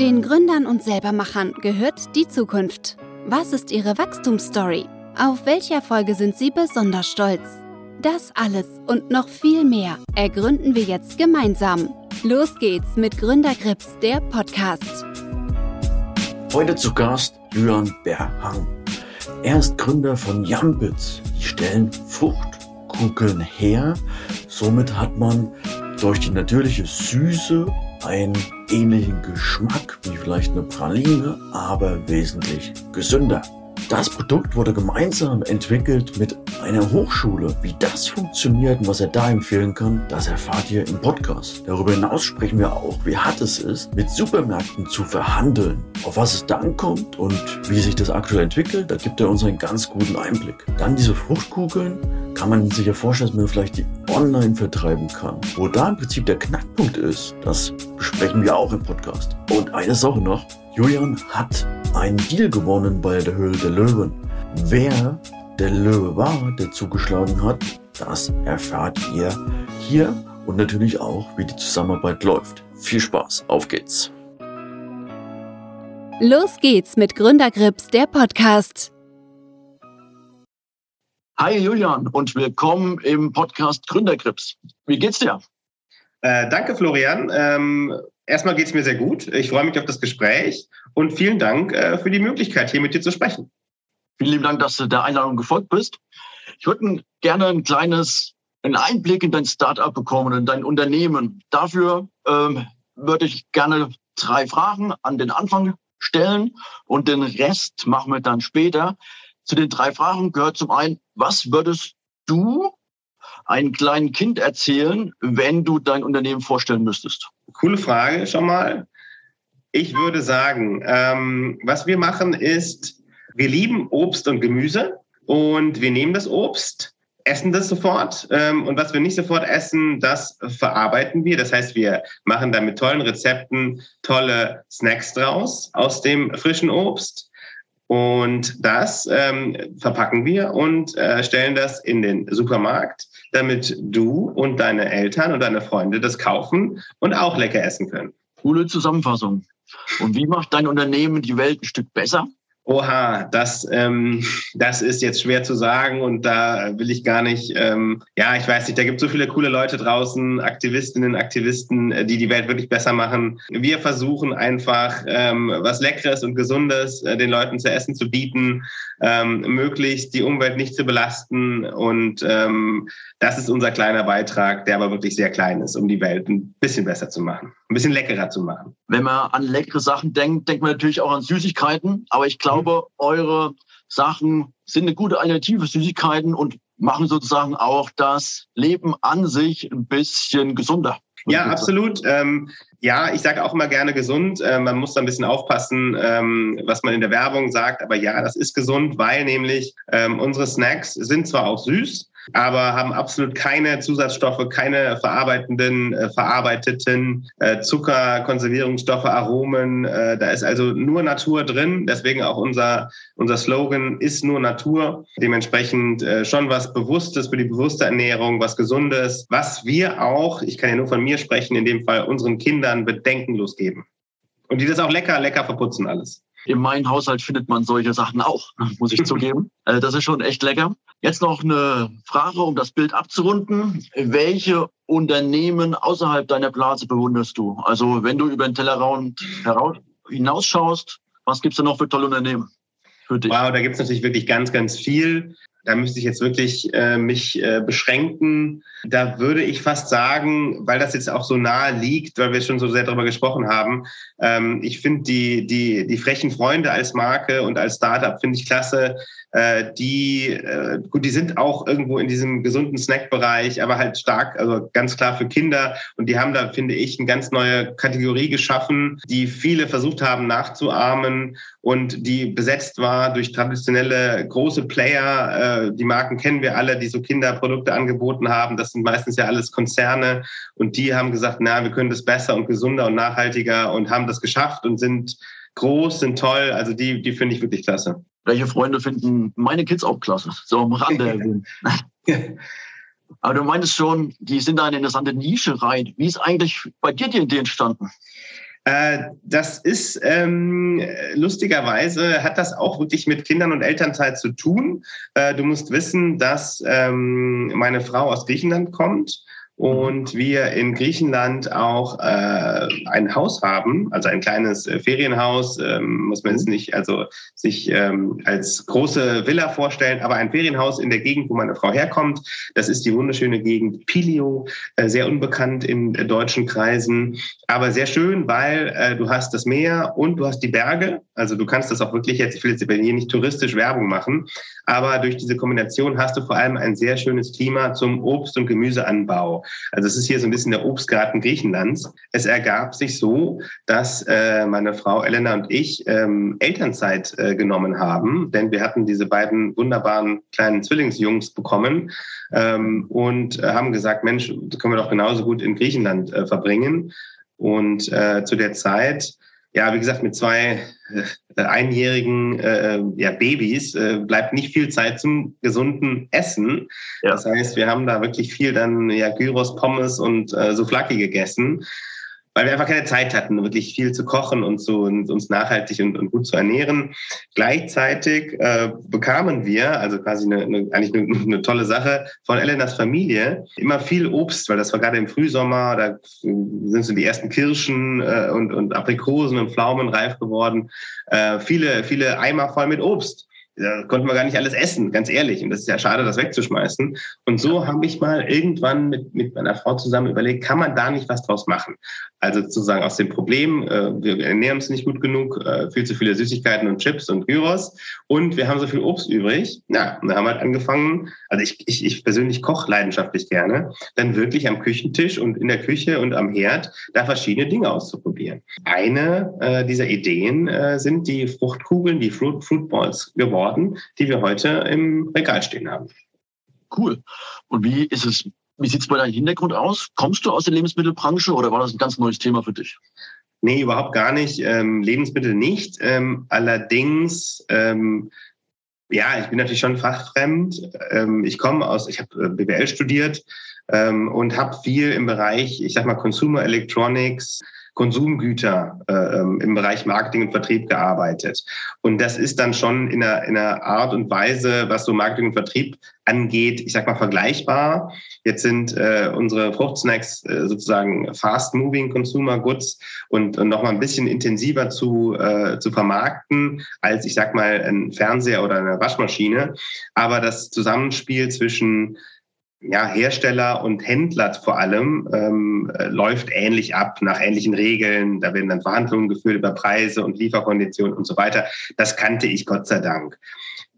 Den Gründern und Selbermachern gehört die Zukunft. Was ist ihre Wachstumsstory? Auf welche Erfolge sind sie besonders stolz? Das alles und noch viel mehr ergründen wir jetzt gemeinsam. Los geht's mit Gründergrips, der Podcast. Heute zu Gast Julian Berhang. Er ist Gründer von Jambits. Die stellen Fruchtkugeln her. Somit hat man durch die natürliche Süße einen ähnlichen Geschmack wie vielleicht eine Praline, aber wesentlich gesünder. Das Produkt wurde gemeinsam entwickelt mit einer Hochschule. Wie das funktioniert und was er da empfehlen kann, das erfahrt ihr im Podcast. Darüber hinaus sprechen wir auch, wie hart es ist, mit Supermärkten zu verhandeln, auf was es da ankommt und wie sich das aktuell entwickelt. Da gibt er uns einen ganz guten Einblick. Dann diese Fruchtkugeln kann man sich ja vorstellen, dass man vielleicht die online vertreiben kann. Wo da im Prinzip der Knackpunkt ist, das besprechen wir auch im Podcast. Und eine Sache noch, Julian hat einen Deal gewonnen bei der Höhle der Löwen. Wer der Löwe war, der zugeschlagen hat, das erfahrt ihr hier und natürlich auch, wie die Zusammenarbeit läuft. Viel Spaß, auf geht's. Los geht's mit Gründergrips, der Podcast. Hi Julian und willkommen im Podcast Gründergrips. Wie geht's dir? Äh, danke Florian. Ähm, erstmal geht's mir sehr gut. Ich freue mich auf das Gespräch und vielen Dank äh, für die Möglichkeit, hier mit dir zu sprechen. Vielen lieben Dank, dass du der Einladung gefolgt bist. Ich würde gerne ein kleines einen Einblick in dein Startup bekommen, in dein Unternehmen. Dafür ähm, würde ich gerne drei Fragen an den Anfang stellen und den Rest machen wir dann später. Zu den drei Fragen gehört zum einen, was würdest du einem kleinen Kind erzählen, wenn du dein Unternehmen vorstellen müsstest? Coole Frage schon mal. Ich würde sagen, ähm, was wir machen ist, wir lieben Obst und Gemüse und wir nehmen das Obst, essen das sofort ähm, und was wir nicht sofort essen, das verarbeiten wir. Das heißt, wir machen da mit tollen Rezepten tolle Snacks draus aus dem frischen Obst und das ähm, verpacken wir und äh, stellen das in den Supermarkt, damit du und deine Eltern und deine Freunde das kaufen und auch lecker essen können. Coole Zusammenfassung. Und wie macht dein Unternehmen die Welt ein Stück besser? Oha, das, ähm, das ist jetzt schwer zu sagen und da will ich gar nicht, ähm, ja, ich weiß nicht, da gibt so viele coole Leute draußen, Aktivistinnen, Aktivisten, äh, die die Welt wirklich besser machen. Wir versuchen einfach, ähm, was Leckeres und Gesundes äh, den Leuten zu essen zu bieten, ähm, möglichst die Umwelt nicht zu belasten und ähm, das ist unser kleiner Beitrag, der aber wirklich sehr klein ist, um die Welt ein bisschen besser zu machen, ein bisschen leckerer zu machen. Wenn man an leckere Sachen denkt, denkt man natürlich auch an Süßigkeiten, aber ich glaube, glaube, eure Sachen sind eine gute Alternative für Süßigkeiten und machen sozusagen auch das Leben an sich ein bisschen gesunder. Ja, absolut. Ähm, ja, ich sage auch immer gerne gesund. Äh, man muss da ein bisschen aufpassen, ähm, was man in der Werbung sagt. Aber ja, das ist gesund, weil nämlich ähm, unsere Snacks sind zwar auch süß, aber haben absolut keine Zusatzstoffe, keine verarbeitenden, äh, verarbeiteten äh, Zucker, Konservierungsstoffe, Aromen. Äh, da ist also nur Natur drin. Deswegen auch unser, unser Slogan ist nur Natur. Dementsprechend äh, schon was Bewusstes für die bewusste Ernährung, was Gesundes, was wir auch, ich kann ja nur von mir sprechen, in dem Fall unseren Kindern bedenkenlos geben. Und die das auch lecker, lecker verputzen alles. In meinem Haushalt findet man solche Sachen auch, muss ich zugeben. Äh, das ist schon echt lecker. Jetzt noch eine Frage, um das Bild abzurunden. Welche Unternehmen außerhalb deiner Blase bewunderst du? Also wenn du über den Tellerrand hinausschaust, was gibt es da noch für tolle Unternehmen für dich? Wow, da gibt es natürlich wirklich ganz, ganz viel. Da müsste ich jetzt wirklich äh, mich äh, beschränken. Da würde ich fast sagen, weil das jetzt auch so nahe liegt, weil wir schon so sehr darüber gesprochen haben, ähm, ich finde die, die, die frechen Freunde als Marke und als Startup finde ich klasse äh, die, äh, gut, die sind auch irgendwo in diesem gesunden Snack-Bereich, aber halt stark, also ganz klar für Kinder. Und die haben da, finde ich, eine ganz neue Kategorie geschaffen, die viele versucht haben nachzuahmen und die besetzt war durch traditionelle große Player. Äh, die Marken kennen wir alle, die so Kinderprodukte angeboten haben. Das sind meistens ja alles Konzerne und die haben gesagt, na, wir können das besser und gesunder und nachhaltiger und haben das geschafft und sind groß, sind toll. Also die, die finde ich wirklich klasse. Welche Freunde finden meine Kids auch klasse? So am Rande. Aber du meintest schon, die sind da eine interessante Nische rein. Wie ist eigentlich bei dir die Idee entstanden? Äh, das ist ähm, lustigerweise hat das auch wirklich mit Kindern und Elternzeit zu tun. Äh, du musst wissen, dass ähm, meine Frau aus Griechenland kommt und wir in Griechenland auch äh, ein Haus haben, also ein kleines äh, Ferienhaus, ähm, muss man jetzt mhm. nicht also sich ähm, als große Villa vorstellen, aber ein Ferienhaus in der Gegend, wo meine Frau herkommt. Das ist die wunderschöne Gegend Pilio, äh, sehr unbekannt in äh, deutschen Kreisen, aber sehr schön, weil äh, du hast das Meer und du hast die Berge. Also du kannst das auch wirklich jetzt, ich will jetzt hier nicht touristisch Werbung machen, aber durch diese Kombination hast du vor allem ein sehr schönes Klima zum Obst- und Gemüseanbau. Also es ist hier so ein bisschen der Obstgarten Griechenlands. Es ergab sich so, dass äh, meine Frau Elena und ich ähm, Elternzeit äh, genommen haben, denn wir hatten diese beiden wunderbaren kleinen Zwillingsjungs bekommen ähm, und äh, haben gesagt, Mensch, das können wir doch genauso gut in Griechenland äh, verbringen. Und äh, zu der Zeit ja, wie gesagt, mit zwei äh, einjährigen äh, ja, Babys äh, bleibt nicht viel Zeit zum gesunden Essen. Ja. Das heißt, wir haben da wirklich viel dann ja Gyros, Pommes und äh, Souflaki gegessen weil wir einfach keine Zeit hatten, wirklich viel zu kochen und, zu, und uns nachhaltig und, und, gut zu ernähren. Gleichzeitig äh, bekamen wir, also quasi eine, eine, eigentlich eine, eine, tolle Sache, von Elenas Familie immer viel Obst, weil das war gerade im Frühsommer, da sind so die ersten Kirschen äh, und, und Aprikosen und Pflaumen reif geworden. Äh, viele, viele Eimer voll mit Obst da konnten wir gar nicht alles essen, ganz ehrlich. Und das ist ja schade, das wegzuschmeißen. Und so habe ich mal irgendwann mit, mit meiner Frau zusammen überlegt, kann man da nicht was draus machen? Also sozusagen aus dem Problem, äh, wir ernähren uns nicht gut genug, äh, viel zu viele Süßigkeiten und Chips und Gyros und wir haben so viel Obst übrig. Ja, und da haben wir halt angefangen, also ich, ich, ich persönlich koche leidenschaftlich gerne, dann wirklich am Küchentisch und in der Küche und am Herd da verschiedene Dinge auszuprobieren. Eine äh, dieser Ideen äh, sind die Fruchtkugeln, die Fruit, Fruitballs geworden, die wir heute im Regal stehen haben. Cool. Und wie ist es wie sieht es bei deinem Hintergrund aus? Kommst du aus der Lebensmittelbranche oder war das ein ganz neues Thema für dich? Nee, überhaupt gar nicht. Ähm, Lebensmittel nicht. Ähm, allerdings, ähm, ja, ich bin natürlich schon fachfremd. Ähm, ich komme aus, ich habe äh, BWL studiert ähm, und habe viel im Bereich, ich sag mal, Consumer Electronics, Konsumgüter äh, ähm, im Bereich Marketing und Vertrieb gearbeitet. Und das ist dann schon in einer, in einer Art und Weise, was so Marketing und Vertrieb angeht, ich sag mal vergleichbar. Jetzt sind äh, unsere Fruchtsnacks äh, sozusagen fast-moving Consumer Goods und, und noch mal ein bisschen intensiver zu, äh, zu vermarkten als ich sag mal ein Fernseher oder eine Waschmaschine. Aber das Zusammenspiel zwischen ja, Hersteller und Händler vor allem ähm, äh, läuft ähnlich ab, nach ähnlichen Regeln. Da werden dann Verhandlungen geführt über Preise und Lieferkonditionen und so weiter. Das kannte ich Gott sei Dank.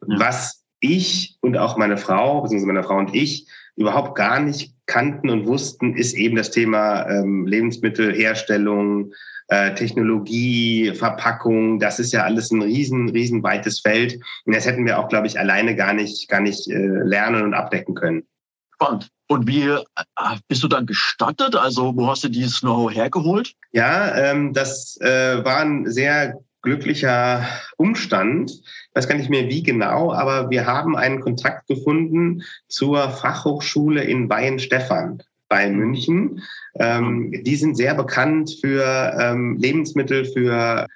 Ja. Was ich und auch meine Frau, beziehungsweise meine Frau und ich, überhaupt gar nicht kannten und wussten, ist eben das Thema ähm, Lebensmittelherstellung, äh, Technologie, Verpackung. Das ist ja alles ein riesen, riesen weites Feld. Und das hätten wir auch, glaube ich, alleine gar nicht, gar nicht äh, lernen und abdecken können. Spannend. Und wie äh, bist du dann gestattet? Also wo hast du dieses Know-how hergeholt? Ja, ähm, das äh, war ein sehr glücklicher Umstand. Ich weiß gar nicht mehr wie genau, aber wir haben einen Kontakt gefunden zur Fachhochschule in Weihenstephan bei München. Ähm, die sind sehr bekannt für ähm, Lebensmittel, für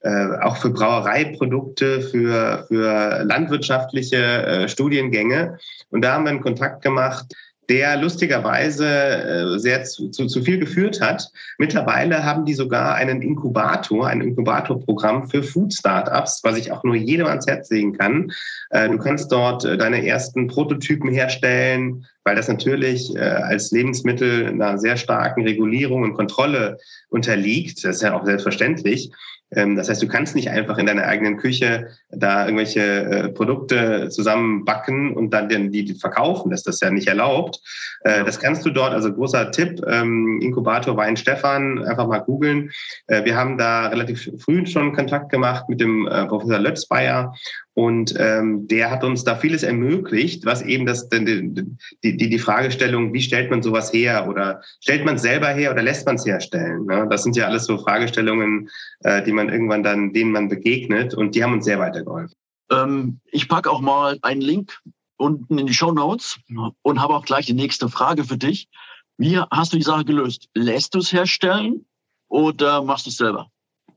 äh, auch für Brauereiprodukte, für, für landwirtschaftliche äh, Studiengänge. Und da haben wir einen Kontakt gemacht, der lustigerweise äh, sehr zu, zu, viel geführt hat. Mittlerweile haben die sogar einen Inkubator, ein Inkubatorprogramm für Food Startups, was ich auch nur jedem ans Herz legen kann. Äh, du kannst dort äh, deine ersten Prototypen herstellen, weil das natürlich als Lebensmittel einer sehr starken Regulierung und Kontrolle unterliegt. Das ist ja auch selbstverständlich. Ähm, das heißt, du kannst nicht einfach in deiner eigenen Küche da irgendwelche äh, Produkte zusammenbacken und dann die verkaufen. Das ist ja nicht erlaubt. Äh, das kannst du dort, also großer Tipp, ähm, Inkubator Wein Stefan, einfach mal googeln. Äh, wir haben da relativ früh schon Kontakt gemacht mit dem Professor Lötzbeier und ähm, der hat uns da vieles ermöglicht, was eben das die, die, die Fragestellung, wie stellt man sowas her oder stellt man es selber her oder lässt man es herstellen? Ne? Das sind ja alles so Fragestellungen, äh, die man irgendwann dann, denen man begegnet und die haben uns sehr weitergeholfen. Ähm, ich packe auch mal einen Link unten in die Show Notes und habe auch gleich die nächste Frage für dich. Wie hast du die Sache gelöst? Lässt du es herstellen oder machst du es selber?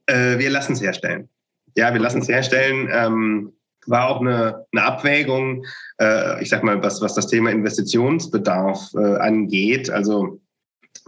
Äh, wir lassen es herstellen. Ja, wir lassen es herstellen. Ähm, war auch eine, eine Abwägung, äh, ich sag mal, was, was das Thema Investitionsbedarf äh, angeht. Also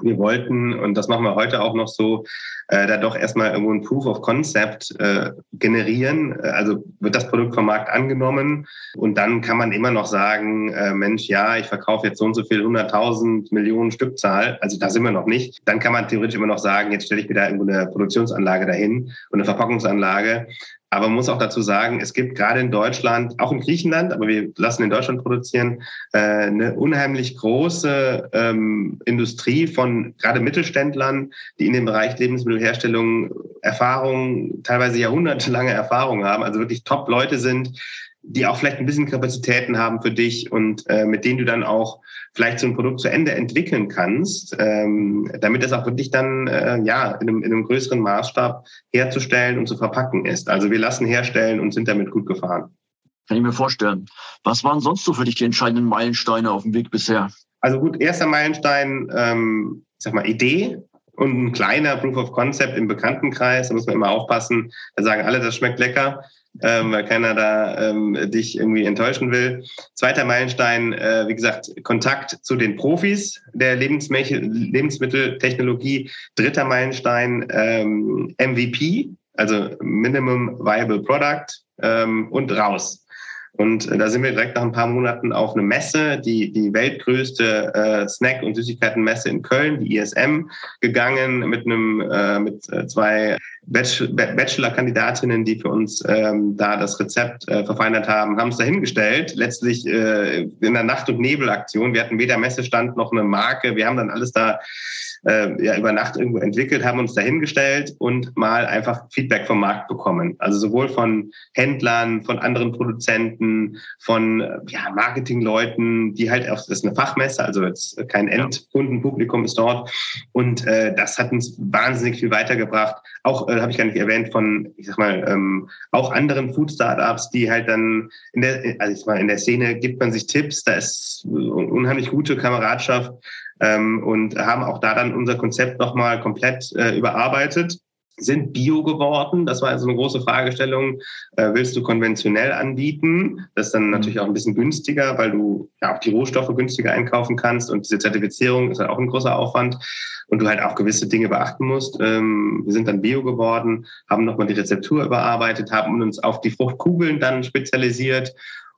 wir wollten, und das machen wir heute auch noch so, äh, da doch erstmal irgendwo ein Proof of Concept äh, generieren. Also wird das Produkt vom Markt angenommen und dann kann man immer noch sagen, äh, Mensch, ja, ich verkaufe jetzt so und so viel 100.000 Millionen Stückzahl. Also da sind wir noch nicht. Dann kann man theoretisch immer noch sagen, jetzt stelle ich mir da irgendwo eine Produktionsanlage dahin und eine Verpackungsanlage. Aber man muss auch dazu sagen, es gibt gerade in Deutschland, auch in Griechenland, aber wir lassen in Deutschland produzieren, äh, eine unheimlich große ähm, Industrie von gerade Mittelständlern, die in dem Bereich Lebensmittelherstellung Erfahrung, teilweise jahrhundertelange Erfahrung haben, also wirklich Top-Leute sind, die auch vielleicht ein bisschen Kapazitäten haben für dich und äh, mit denen du dann auch vielleicht so ein Produkt zu Ende entwickeln kannst, ähm, damit es auch wirklich dann äh, ja in einem, in einem größeren Maßstab herzustellen und zu verpacken ist. Also wir lassen herstellen und sind damit gut gefahren. Kann ich mir vorstellen. Was waren sonst so für dich die entscheidenden Meilensteine auf dem Weg bisher? Also gut, erster Meilenstein, ähm, ich sag mal, Idee und ein kleiner Proof of Concept im Bekanntenkreis. Da muss man immer aufpassen. Da sagen alle, das schmeckt lecker ähm, weil keiner da ähm, dich irgendwie enttäuschen will. Zweiter Meilenstein, äh, wie gesagt, Kontakt zu den Profis der Lebensmitteltechnologie. Dritter Meilenstein, ähm, MVP, also Minimum Viable Product ähm, und raus. Und äh, da sind wir direkt nach ein paar Monaten auf eine Messe, die, die weltgrößte äh, Snack- und Süßigkeitenmesse in Köln, die ISM, gegangen mit einem äh, mit äh, zwei Bachelor-Kandidatinnen, die für uns ähm, da das Rezept äh, verfeinert haben, haben es dahingestellt. Letztlich äh, in der Nacht- und Nebelaktion. Wir hatten weder Messestand noch eine Marke. Wir haben dann alles da äh, ja, über Nacht irgendwo entwickelt, haben uns dahingestellt und mal einfach Feedback vom Markt bekommen. Also sowohl von Händlern, von anderen Produzenten, von ja, Marketingleuten, die halt auch, das ist eine Fachmesse, also jetzt kein Endkundenpublikum ist dort. Und äh, das hat uns wahnsinnig viel weitergebracht. Auch, äh, habe ich gar nicht erwähnt, von, ich sag mal, ähm, auch anderen Food-Startups, die halt dann in der, also ich sag mal, in der Szene gibt man sich Tipps, da ist unheimlich gute Kameradschaft ähm, und haben auch da dann unser Konzept nochmal komplett äh, überarbeitet sind bio geworden. Das war also eine große Fragestellung. Äh, willst du konventionell anbieten? Das ist dann natürlich auch ein bisschen günstiger, weil du ja auch die Rohstoffe günstiger einkaufen kannst und diese Zertifizierung ist halt auch ein großer Aufwand und du halt auch gewisse Dinge beachten musst. Ähm, wir sind dann bio geworden, haben nochmal die Rezeptur überarbeitet, haben uns auf die Fruchtkugeln dann spezialisiert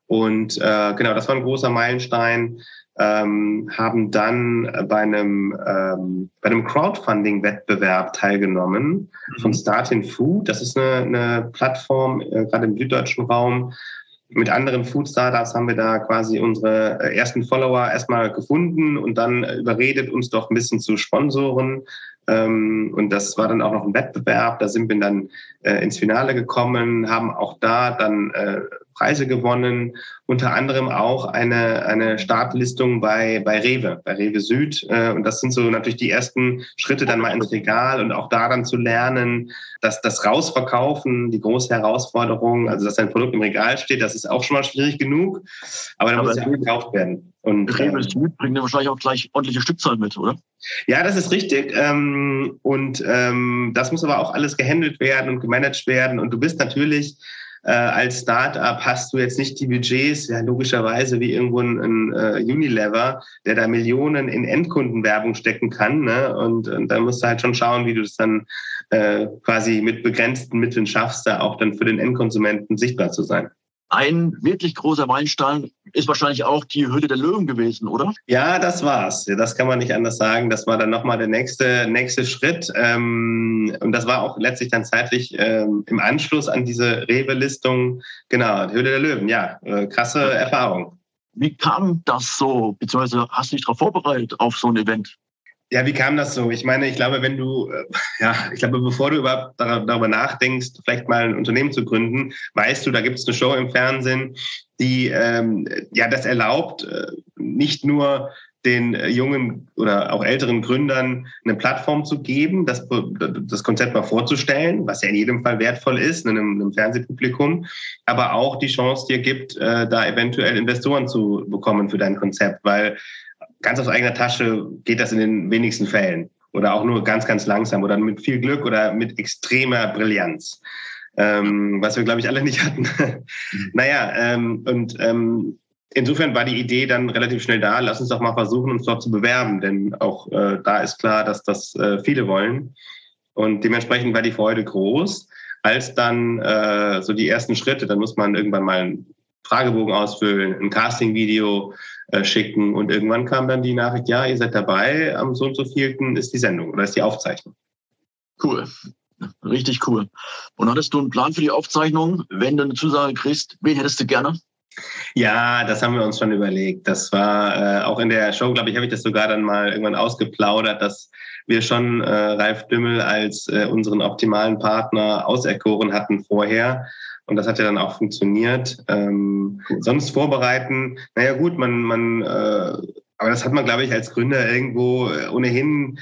und äh, genau, das war ein großer Meilenstein ähm, haben dann bei einem, ähm, bei einem Crowdfunding-Wettbewerb teilgenommen mhm. von Startin Food. Das ist eine, eine Plattform, äh, gerade im süddeutschen Raum. Mit anderen Food-Startups haben wir da quasi unsere äh, ersten Follower erstmal gefunden und dann überredet, uns doch ein bisschen zu sponsoren. Ähm, und das war dann auch noch ein Wettbewerb. Da sind wir dann äh, ins Finale gekommen, haben auch da dann äh, Preise gewonnen, unter anderem auch eine, eine Startlistung bei, bei Rewe, bei Rewe Süd. Äh, und das sind so natürlich die ersten Schritte dann mal ins Regal und auch da dann zu lernen, dass das Rausverkaufen, die große Herausforderung, also dass ein Produkt im Regal steht, das ist auch schon mal schwierig genug, aber da muss ja gekauft werden. Und, Rewe ähm, bringt ja wahrscheinlich auch gleich ordentliche Stückzahl mit, oder? Ja, das ist richtig. Ähm, und ähm, das muss aber auch alles gehandelt werden und gemanagt werden. Und du bist natürlich äh, als Startup hast du jetzt nicht die Budgets, ja logischerweise wie irgendwo ein, ein uh, Unilever, der da Millionen in Endkundenwerbung stecken kann. Ne? Und, und da musst du halt schon schauen, wie du das dann äh, quasi mit begrenzten Mitteln schaffst, da auch dann für den Endkonsumenten sichtbar zu sein. Ein wirklich großer Meilenstein ist wahrscheinlich auch die Hülle der Löwen gewesen, oder? Ja, das war's. Das kann man nicht anders sagen. Das war dann nochmal der nächste, nächste Schritt. Ähm, und das war auch letztlich dann zeitlich ähm, im Anschluss an diese Rewe-Listung. Genau, die Hülle der Löwen. Ja, äh, krasse Erfahrung. Wie kam das so? Beziehungsweise hast du dich darauf vorbereitet auf so ein Event? Ja, wie kam das so? Ich meine, ich glaube, wenn du, äh, ja, ich glaube, bevor du überhaupt darüber nachdenkst, vielleicht mal ein Unternehmen zu gründen, weißt du, da gibt es eine Show im Fernsehen, die ähm, ja das erlaubt, äh, nicht nur den äh, jungen oder auch älteren Gründern eine Plattform zu geben, das, das Konzept mal vorzustellen, was ja in jedem Fall wertvoll ist, einem, einem Fernsehpublikum, aber auch die Chance dir gibt, äh, da eventuell Investoren zu bekommen für dein Konzept, weil ganz aus eigener Tasche geht das in den wenigsten Fällen. oder auch nur ganz, ganz langsam oder mit viel Glück oder mit extremer Brillanz. Ähm, was wir, glaube ich, alle nicht hatten. Mhm. naja, ähm, und ähm, insofern war die Idee dann relativ schnell da, lass uns doch mal versuchen, uns dort zu bewerben, denn auch äh, da ist klar, dass das äh, viele wollen. Und dementsprechend war die Freude groß. Als dann äh, so die ersten Schritte, dann muss man irgendwann mal einen Fragebogen ausfüllen, ein Casting-Video äh, schicken und irgendwann kam dann die Nachricht, ja, ihr seid dabei, am so und so vielten ist die Sendung oder ist die Aufzeichnung. Cool. Richtig cool. Und hattest du einen Plan für die Aufzeichnung? Wenn du eine Zusage kriegst, wen hättest du gerne? Ja, das haben wir uns schon überlegt. Das war äh, auch in der Show, glaube ich, habe ich das sogar dann mal irgendwann ausgeplaudert, dass wir schon äh, Ralf Dümmel als äh, unseren optimalen Partner auserkoren hatten vorher. Und das hat ja dann auch funktioniert. Ähm, sonst vorbereiten, naja gut, man, man, äh, aber das hat man, glaube ich, als Gründer irgendwo äh, ohnehin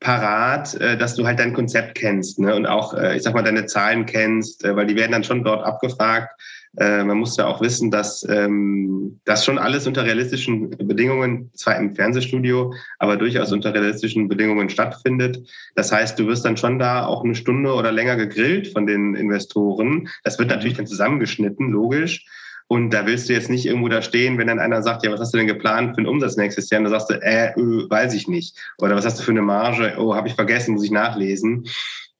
parat, äh, dass du halt dein Konzept kennst ne? und auch, äh, ich sag mal, deine Zahlen kennst, äh, weil die werden dann schon dort abgefragt äh, man muss ja auch wissen, dass ähm, das schon alles unter realistischen Bedingungen, zwar im Fernsehstudio, aber durchaus unter realistischen Bedingungen stattfindet. Das heißt, du wirst dann schon da auch eine Stunde oder länger gegrillt von den Investoren. Das wird natürlich dann zusammengeschnitten, logisch. Und da willst du jetzt nicht irgendwo da stehen, wenn dann einer sagt, ja, was hast du denn geplant für den Umsatz nächstes Jahr? Und da sagst du, äh, öh, weiß ich nicht. Oder was hast du für eine Marge? Oh, habe ich vergessen, muss ich nachlesen.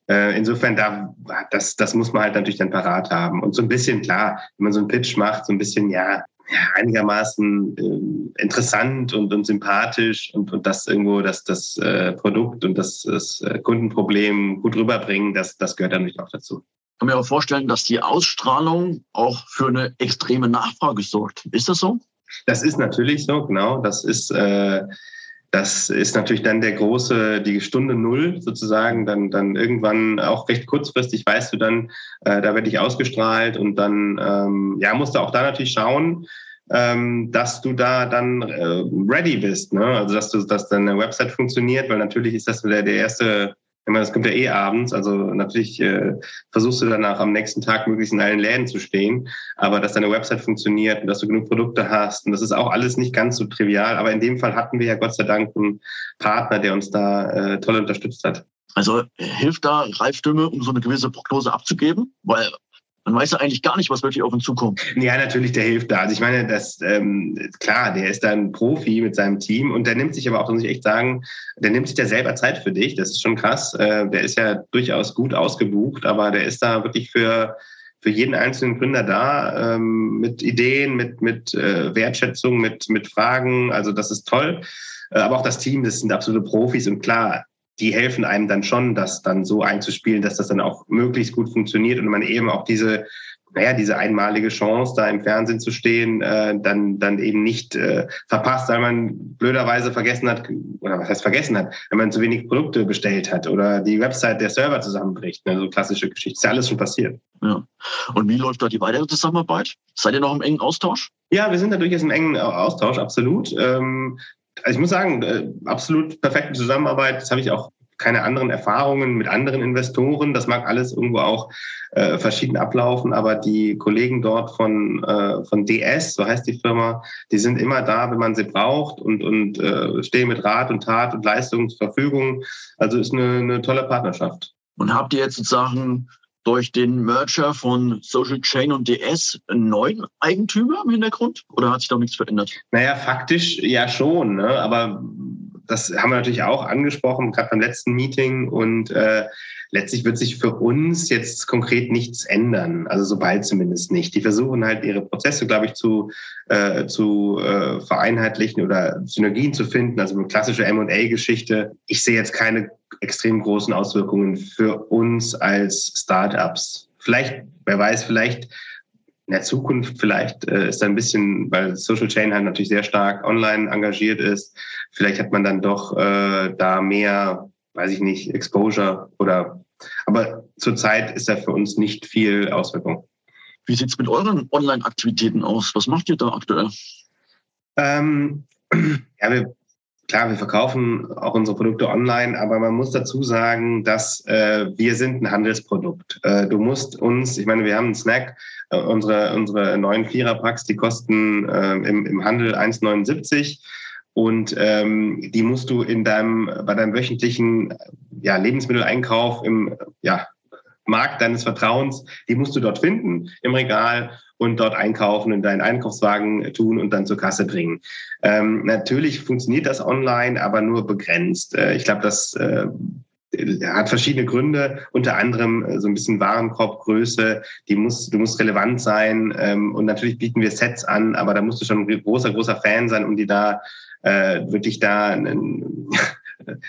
Äh, insofern, da, das, das muss man halt natürlich dann parat haben. Und so ein bisschen, klar, wenn man so einen Pitch macht, so ein bisschen, ja, ja einigermaßen äh, interessant und, und sympathisch und, und das irgendwo, dass das äh, Produkt und das, das äh, Kundenproblem gut rüberbringen, das, das gehört dann natürlich auch dazu. Ich kann mir auch vorstellen, dass die Ausstrahlung auch für eine extreme Nachfrage sorgt. Ist das so? Das ist natürlich so, genau. Das ist äh, das ist natürlich dann der große, die Stunde Null sozusagen, dann, dann irgendwann auch recht kurzfristig weißt du dann, äh, da werde ich ausgestrahlt und dann, ähm, ja, musst du auch da natürlich schauen, ähm, dass du da dann äh, ready bist, ne? Also dass du, dass deine Website funktioniert, weil natürlich ist das der, der erste ich meine, das kommt ja eh abends, also natürlich äh, versuchst du danach am nächsten Tag möglichst in allen Läden zu stehen, aber dass deine Website funktioniert und dass du genug Produkte hast und das ist auch alles nicht ganz so trivial, aber in dem Fall hatten wir ja Gott sei Dank einen Partner, der uns da äh, toll unterstützt hat. Also hilft da Reifstimme, um so eine gewisse Prognose abzugeben? Weil man weiß ja eigentlich gar nicht, was wirklich auf uns zukommt. Ja, natürlich, der hilft da. Also ich meine, das ähm, klar, der ist da ein Profi mit seinem Team und der nimmt sich aber auch, muss ich echt sagen, der nimmt sich ja selber Zeit für dich. Das ist schon krass. Äh, der ist ja durchaus gut ausgebucht, aber der ist da wirklich für für jeden einzelnen Gründer da, ähm, mit Ideen, mit, mit äh, Wertschätzung, mit, mit Fragen. Also das ist toll. Äh, aber auch das Team, das sind absolute Profis und klar, die helfen einem dann schon, das dann so einzuspielen, dass das dann auch möglichst gut funktioniert und man eben auch diese, naja, diese einmalige Chance, da im Fernsehen zu stehen, äh, dann, dann eben nicht äh, verpasst, weil man blöderweise vergessen hat, oder was heißt vergessen hat, wenn man zu wenig Produkte bestellt hat oder die Website der Server zusammenbricht. Ne, so klassische Geschichte. Ist ja alles schon passiert. Ja. Und wie läuft da die weitere Zusammenarbeit? Seid ihr noch im engen Austausch? Ja, wir sind da durchaus im engen Austausch, absolut. Ähm, also ich muss sagen, äh, absolut perfekte Zusammenarbeit. Das habe ich auch keine anderen Erfahrungen mit anderen Investoren. Das mag alles irgendwo auch äh, verschieden ablaufen, aber die Kollegen dort von, äh, von DS, so heißt die Firma, die sind immer da, wenn man sie braucht und, und äh, stehen mit Rat und Tat und Leistung zur Verfügung. Also ist eine, eine tolle Partnerschaft. Und habt ihr jetzt sozusagen durch den Merger von Social Chain und DS einen neuen Eigentümer im Hintergrund oder hat sich da nichts verändert? Naja, faktisch ja schon, ne? aber das haben wir natürlich auch angesprochen, gerade beim letzten Meeting und äh, letztlich wird sich für uns jetzt konkret nichts ändern, also sobald zumindest nicht. Die versuchen halt ihre Prozesse, glaube ich, zu, äh, zu äh, vereinheitlichen oder Synergien zu finden, also eine klassische M&A-Geschichte. Ich sehe jetzt keine extrem großen Auswirkungen für uns als Startups. Vielleicht, wer weiß, vielleicht in der Zukunft vielleicht äh, ist da ein bisschen, weil Social Chain halt natürlich sehr stark online engagiert ist, vielleicht hat man dann doch äh, da mehr, weiß ich nicht, Exposure oder aber zurzeit ist da für uns nicht viel Auswirkung. Wie sieht es mit euren Online-Aktivitäten aus? Was macht ihr da aktuell? Ähm, ja, wir klar, wir verkaufen auch unsere Produkte online, aber man muss dazu sagen, dass äh, wir sind ein Handelsprodukt. Äh, du musst uns, ich meine, wir haben einen Snack, äh, unsere, unsere neuen Viererpacks, die kosten äh, im, im Handel 1,79 und ähm, die musst du in deinem bei deinem wöchentlichen ja, Lebensmitteleinkauf im ja, Markt deines Vertrauens, die musst du dort finden im Regal und dort einkaufen und deinen Einkaufswagen tun und dann zur Kasse bringen. Ähm, natürlich funktioniert das online, aber nur begrenzt. Äh, ich glaube, das äh, hat verschiedene Gründe, unter anderem äh, so ein bisschen Warenkorbgröße, die muss, du musst relevant sein ähm, und natürlich bieten wir Sets an, aber da musst du schon ein großer, großer Fan sein, um die da äh, wirklich da einen,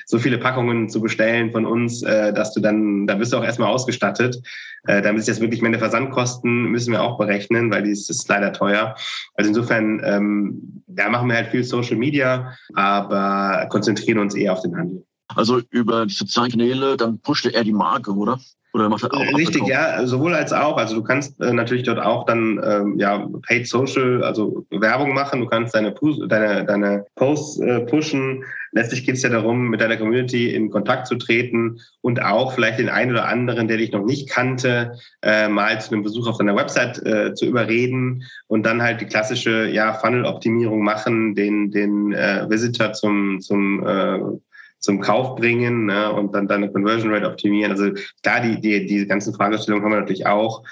so viele Packungen zu bestellen von uns, äh, dass du dann, da bist du auch erstmal ausgestattet. Äh, damit ist jetzt wirklich meine Versandkosten müssen wir auch berechnen, weil die ist, ist leider teuer. Also insofern, ähm, da machen wir halt viel Social Media, aber konzentrieren uns eher auf den Handel. Also über die sozialen Kanäle, dann pusht er die Marke, oder? Oder macht er auch Richtig, ja, sowohl als auch. Also du kannst äh, natürlich dort auch dann ähm, ja Paid Social, also Werbung machen. Du kannst deine deine, deine Posts äh, pushen. Letztlich geht es ja darum, mit deiner Community in Kontakt zu treten und auch vielleicht den einen oder anderen, der dich noch nicht kannte, äh, mal zu einem Besuch auf deiner Website äh, zu überreden und dann halt die klassische ja Funnel-Optimierung machen, den den äh, Visitor zum zum äh, zum Kauf bringen ne, und dann deine Conversion Rate optimieren. Also da die, die, die ganzen Fragestellungen haben wir natürlich auch.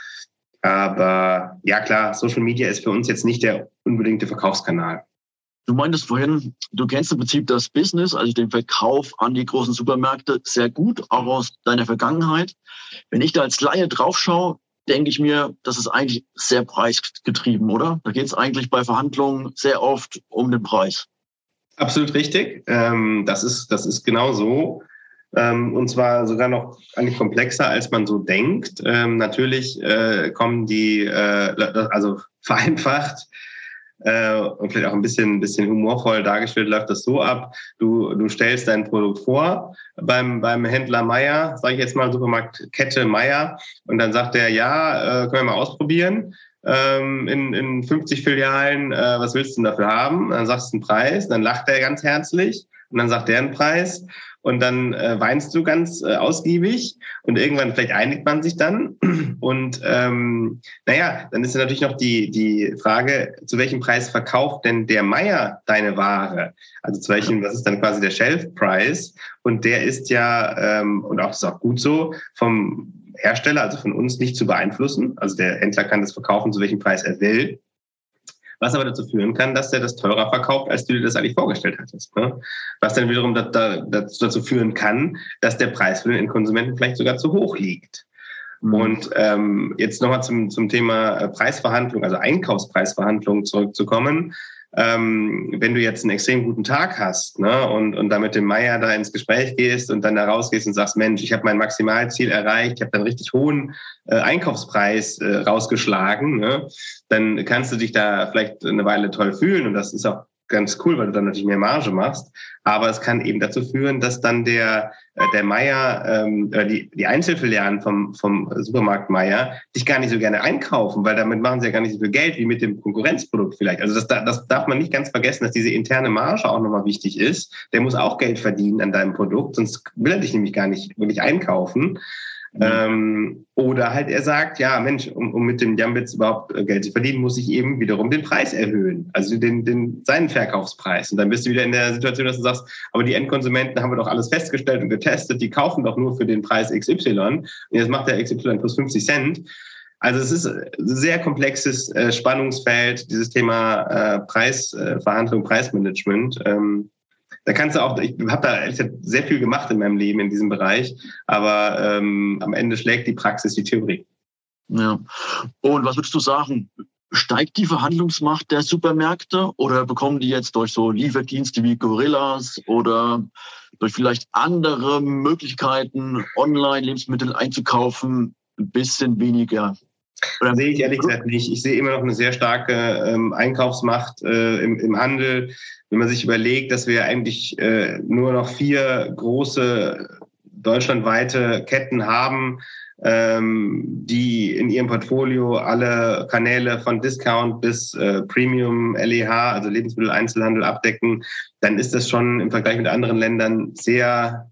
Aber ja klar, Social Media ist für uns jetzt nicht der unbedingte Verkaufskanal. Du meintest vorhin, du kennst im Prinzip das Business, also den Verkauf an die großen Supermärkte sehr gut, auch aus deiner Vergangenheit. Wenn ich da als Laie draufschaue, denke ich mir, das ist eigentlich sehr preisgetrieben, oder? Da geht es eigentlich bei Verhandlungen sehr oft um den Preis. Absolut richtig. Ähm, das ist, das ist genau so. Ähm, und zwar sogar noch eigentlich komplexer, als man so denkt. Ähm, natürlich äh, kommen die, äh, also vereinfacht äh, und vielleicht auch ein bisschen, bisschen humorvoll dargestellt, läuft das so ab. Du, du stellst dein Produkt vor beim, beim Händler Meier, sage ich jetzt mal, Supermarktkette Meier, und dann sagt er, ja, äh, können wir mal ausprobieren ähm, in, in 50 Filialen, äh, was willst du denn dafür haben? Dann sagst du einen Preis, dann lacht er ganz herzlich und dann sagt er einen Preis und dann äh, weinst du ganz äh, ausgiebig und irgendwann vielleicht einigt man sich dann und ähm, naja, dann ist ja natürlich noch die, die Frage, zu welchem Preis verkauft denn der Meier deine Ware? Also zu welchem, was ist dann quasi der Shelf Price und der ist ja, ähm, und auch das ist auch gut so, vom Hersteller, also von uns, nicht zu beeinflussen. Also der Händler kann das verkaufen, zu welchem Preis er will. Was aber dazu führen kann, dass der das teurer verkauft, als du dir das eigentlich vorgestellt hattest. Ne? Was dann wiederum dazu führen kann, dass der Preis für den Konsumenten vielleicht sogar zu hoch liegt. Mhm. Und ähm, jetzt nochmal zum, zum Thema äh, Preisverhandlung, also Einkaufspreisverhandlung zurückzukommen ähm, wenn du jetzt einen extrem guten Tag hast ne, und, und da mit dem Meier da ins Gespräch gehst und dann da rausgehst und sagst, Mensch, ich habe mein Maximalziel erreicht, ich habe dann richtig hohen äh, Einkaufspreis äh, rausgeschlagen, ne, dann kannst du dich da vielleicht eine Weile toll fühlen und das ist auch ganz cool, weil du dann natürlich mehr Marge machst. Aber es kann eben dazu führen, dass dann der, äh, der Meier, ähm, die, die Einzelfilialen vom, vom Supermarkt Meier dich gar nicht so gerne einkaufen, weil damit machen sie ja gar nicht so viel Geld wie mit dem Konkurrenzprodukt vielleicht. Also das, das darf man nicht ganz vergessen, dass diese interne Marge auch nochmal wichtig ist. Der muss auch Geld verdienen an deinem Produkt, sonst will er dich nämlich gar nicht wirklich einkaufen. Mhm. Ähm, oder halt er sagt, ja, Mensch, um, um mit dem Jambits überhaupt äh, Geld zu verdienen, muss ich eben wiederum den Preis erhöhen, also den, den, seinen Verkaufspreis. Und dann bist du wieder in der Situation, dass du sagst, aber die Endkonsumenten haben wir doch alles festgestellt und getestet, die kaufen doch nur für den Preis XY. Und jetzt macht der XY plus 50 Cent. Also es ist ein sehr komplexes äh, Spannungsfeld, dieses Thema äh, Preisverhandlung, äh, Preismanagement. Ähm, da kannst du auch, ich habe da sehr viel gemacht in meinem Leben in diesem Bereich, aber ähm, am Ende schlägt die Praxis die Theorie. Ja. Und was würdest du sagen? Steigt die Verhandlungsmacht der Supermärkte oder bekommen die jetzt durch so Lieferdienste wie Gorillas oder durch vielleicht andere Möglichkeiten, Online-Lebensmittel einzukaufen, ein bisschen weniger oder sehe ich ehrlich gesagt nicht. Ich sehe immer noch eine sehr starke ähm, Einkaufsmacht äh, im, im Handel. Wenn man sich überlegt, dass wir eigentlich äh, nur noch vier große deutschlandweite Ketten haben, ähm, die in ihrem Portfolio alle Kanäle von Discount bis äh, Premium LEH, also Lebensmitteleinzelhandel abdecken, dann ist das schon im Vergleich mit anderen Ländern sehr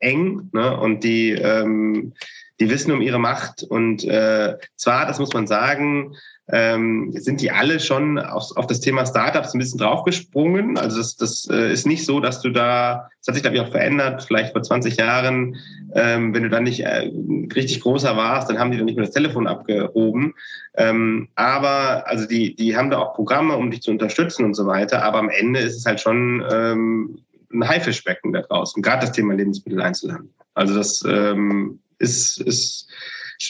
eng. Ne? Und die ähm, die wissen um ihre Macht. Und äh, zwar, das muss man sagen, ähm, sind die alle schon auf, auf das Thema Startups ein bisschen draufgesprungen. Also das, das äh, ist nicht so, dass du da, das hat sich glaube ich auch verändert, vielleicht vor 20 Jahren, ähm, wenn du dann nicht äh, richtig großer warst, dann haben die dann nicht mehr das Telefon abgehoben. Ähm, aber also die, die haben da auch Programme, um dich zu unterstützen und so weiter. Aber am Ende ist es halt schon ähm, ein Haifischbecken da draußen, gerade das Thema Lebensmitteleinzelhandel. Also das ähm, ist, ist,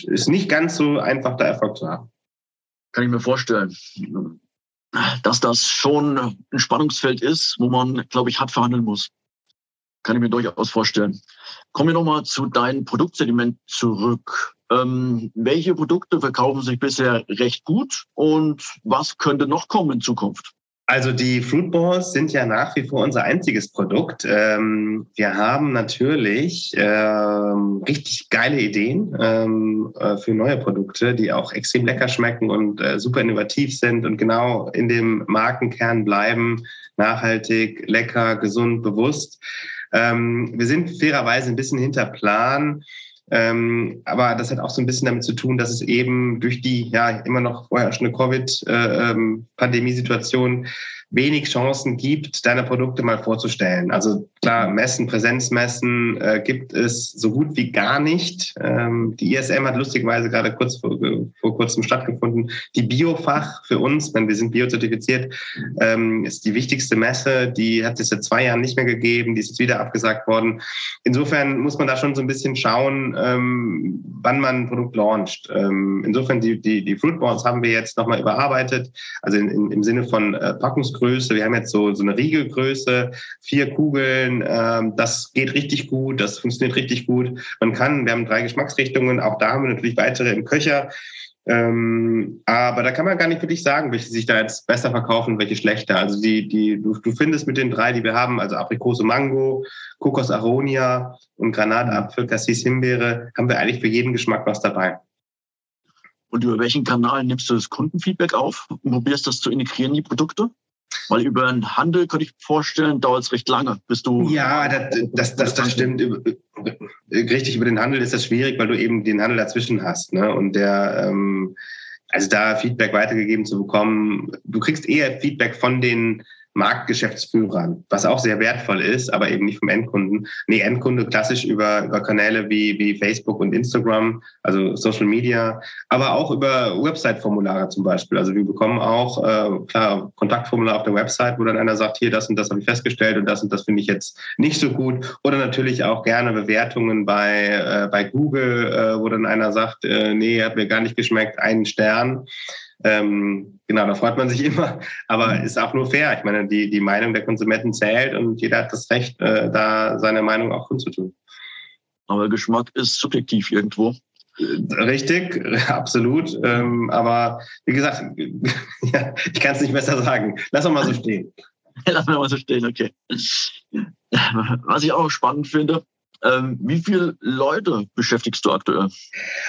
ist nicht ganz so einfach, da Erfolg zu haben kann ich mir vorstellen, dass das schon ein Spannungsfeld ist, wo man, glaube ich, hart verhandeln muss. Kann ich mir durchaus vorstellen. Kommen wir nochmal zu deinem Produktsediment zurück. Ähm, welche Produkte verkaufen sich bisher recht gut und was könnte noch kommen in Zukunft? Also die Fruit Balls sind ja nach wie vor unser einziges Produkt. Ähm, wir haben natürlich ähm, richtig geile Ideen ähm, äh, für neue Produkte, die auch extrem lecker schmecken und äh, super innovativ sind und genau in dem Markenkern bleiben. Nachhaltig, lecker, gesund, bewusst. Ähm, wir sind fairerweise ein bisschen hinter Plan. Ähm, aber das hat auch so ein bisschen damit zu tun, dass es eben durch die ja immer noch vorherrschende Covid-Pandemiesituation äh, ähm, wenig Chancen gibt, deine Produkte mal vorzustellen. Also klar, Messen, Präsenzmessen äh, gibt es so gut wie gar nicht. Ähm, die ISM hat lustigerweise gerade kurz vor, vor kurzem stattgefunden. Die Biofach für uns, wenn wir sind biozertifiziert, ähm, ist die wichtigste Messe. Die hat es seit zwei Jahren nicht mehr gegeben. Die ist jetzt wieder abgesagt worden. Insofern muss man da schon so ein bisschen schauen, ähm, wann man ein Produkt launcht. Ähm, insofern die, die, die Fruitboards haben wir jetzt nochmal überarbeitet, also in, in, im Sinne von äh, Packungsgröße Größe. Wir haben jetzt so, so eine Riegelgröße, vier Kugeln. Ähm, das geht richtig gut, das funktioniert richtig gut. Man kann, wir haben drei Geschmacksrichtungen, auch da haben wir natürlich weitere im Köcher. Ähm, aber da kann man gar nicht wirklich sagen, welche sich da jetzt besser verkaufen, welche schlechter. Also die, die, du, du findest mit den drei, die wir haben, also Aprikose Mango, Kokos Aronia und Granatapfel, Cassis Himbeere, haben wir eigentlich für jeden Geschmack was dabei. Und über welchen Kanal nimmst du das Kundenfeedback auf und probierst das zu integrieren in die Produkte? Weil über den Handel könnte ich vorstellen, dauert es recht lange, bis du. Ja, das, das, das, das stimmt. Richtig, über den Handel ist das schwierig, weil du eben den Handel dazwischen hast. Ne? Und der, ähm, also da Feedback weitergegeben zu bekommen, du kriegst eher Feedback von den Marktgeschäftsführern, was auch sehr wertvoll ist, aber eben nicht vom Endkunden. Nee, Endkunde klassisch über, über Kanäle wie, wie Facebook und Instagram, also Social Media, aber auch über Website-Formulare zum Beispiel. Also wir bekommen auch, äh, klar, Kontaktformular auf der Website, wo dann einer sagt, hier, das und das habe ich festgestellt und das und das finde ich jetzt nicht so gut. Oder natürlich auch gerne Bewertungen bei, äh, bei Google, äh, wo dann einer sagt, äh, nee, hat mir gar nicht geschmeckt, einen Stern. Ähm, genau, da freut man sich immer, aber mhm. ist auch nur fair. Ich meine, die, die Meinung der Konsumenten zählt und jeder hat das Recht, äh, da seine Meinung auch kundzutun. Aber Geschmack ist subjektiv irgendwo. Richtig, absolut. Ähm, aber wie gesagt, ja, ich kann es nicht besser sagen. Lass uns mal so stehen. Lass mal so stehen, okay. Was ich auch spannend finde, ähm, wie viele Leute beschäftigst du aktuell?